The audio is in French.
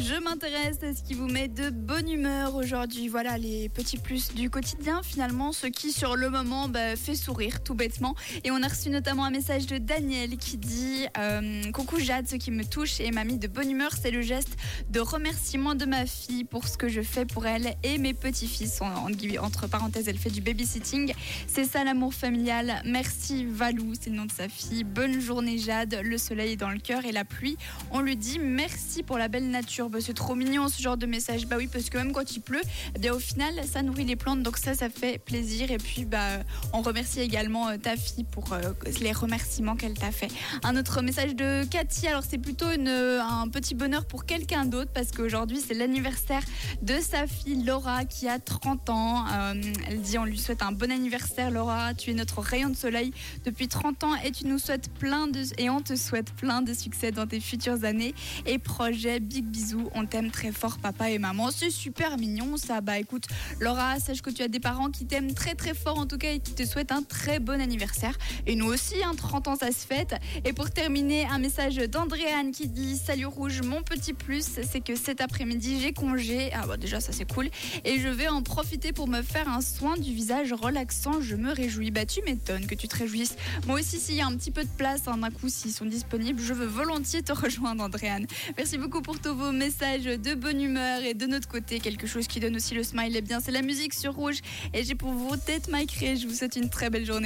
Je m'intéresse à ce qui vous met de bonne humeur aujourd'hui. Voilà les petits plus du quotidien finalement, ce qui sur le moment bah, fait sourire tout bêtement. Et on a reçu notamment un message de Daniel qui dit euh, Coucou Jade, ce qui me touche et m'a mis de bonne humeur, c'est le geste de remerciement de ma fille pour ce que je fais pour elle et mes petits-fils. En- Entre parenthèses, elle fait du babysitting. C'est ça l'amour familial. Merci Valou, c'est le nom de sa fille. Bonne journée Jade, le soleil est dans le cœur et la pluie. On lui dit merci pour la belle nature. Bah, c'est trop mignon ce genre de message. Bah oui, parce que même quand il pleut, eh au final, ça nourrit les plantes. Donc ça, ça fait plaisir. Et puis, bah, on remercie également euh, ta fille pour euh, les remerciements qu'elle t'a fait. Un autre message de Cathy. Alors c'est plutôt euh, un petit bonheur pour quelqu'un d'autre parce qu'aujourd'hui, c'est l'anniversaire de sa fille Laura qui a 30 ans. Elle dit on lui souhaite un bon anniversaire Laura. Tu es notre rayon de soleil depuis 30 ans et tu nous souhaites plein de et on te souhaite plein de succès dans tes futures années et projets. Big bisous, on t'aime très fort papa et maman. C'est super mignon ça. Bah écoute Laura, sache que tu as des parents qui t'aiment très très fort en tout cas et qui te souhaitent un très bon anniversaire. Et nous aussi, hein, 30 ans ça se fête. Et pour terminer, un message d'Andréane qui dit Salut Rouge, mon petit plus, c'est que cet après-midi j'ai congé. Ah bah déjà ça c'est cool. Et je vais en profiter pour me faire un soin du visage relaxant. Je me réjouis. Bah tu m'étonnes que tu te réjouisses. Moi aussi, s'il y a un petit peu de place, hein, d'un coup, s'ils sont disponibles, je veux volontiers te rejoindre, Andréane. Merci beaucoup pour tous vos messages de bonne humeur et de notre côté, quelque chose qui donne aussi le smile. Eh bien, c'est la musique sur rouge. Et j'ai pour vous tête Mike Ray. Je vous souhaite une très belle journée.